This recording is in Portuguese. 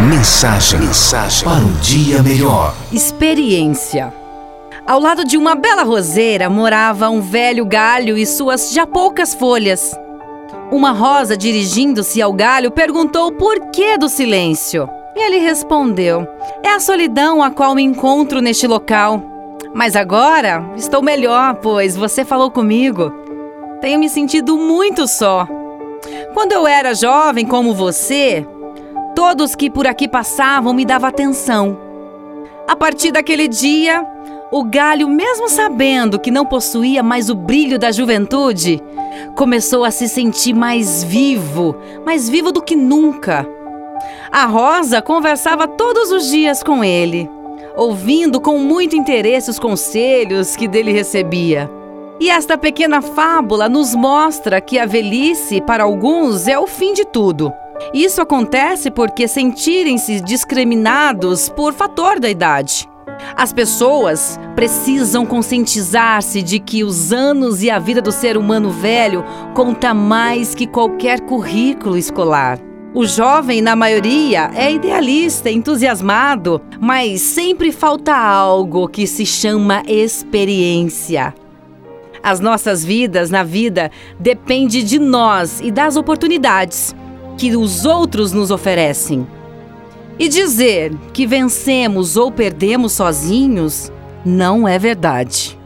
Mensagem, mensagem para um dia melhor. Experiência. Ao lado de uma bela roseira morava um velho galho e suas já poucas folhas. Uma rosa, dirigindo-se ao galho, perguntou o porquê do silêncio. E ele respondeu: É a solidão a qual me encontro neste local. Mas agora estou melhor, pois você falou comigo. Tenho me sentido muito só. Quando eu era jovem como você, todos que por aqui passavam me davam atenção. A partir daquele dia, o galho, mesmo sabendo que não possuía mais o brilho da juventude, começou a se sentir mais vivo, mais vivo do que nunca. A Rosa conversava todos os dias com ele, ouvindo com muito interesse os conselhos que dele recebia. E esta pequena fábula nos mostra que a velhice, para alguns, é o fim de tudo. Isso acontece porque sentirem-se discriminados por fator da idade. As pessoas precisam conscientizar-se de que os anos e a vida do ser humano velho conta mais que qualquer currículo escolar. O jovem, na maioria, é idealista, entusiasmado, mas sempre falta algo que se chama experiência. As nossas vidas na vida depende de nós e das oportunidades que os outros nos oferecem. E dizer que vencemos ou perdemos sozinhos não é verdade.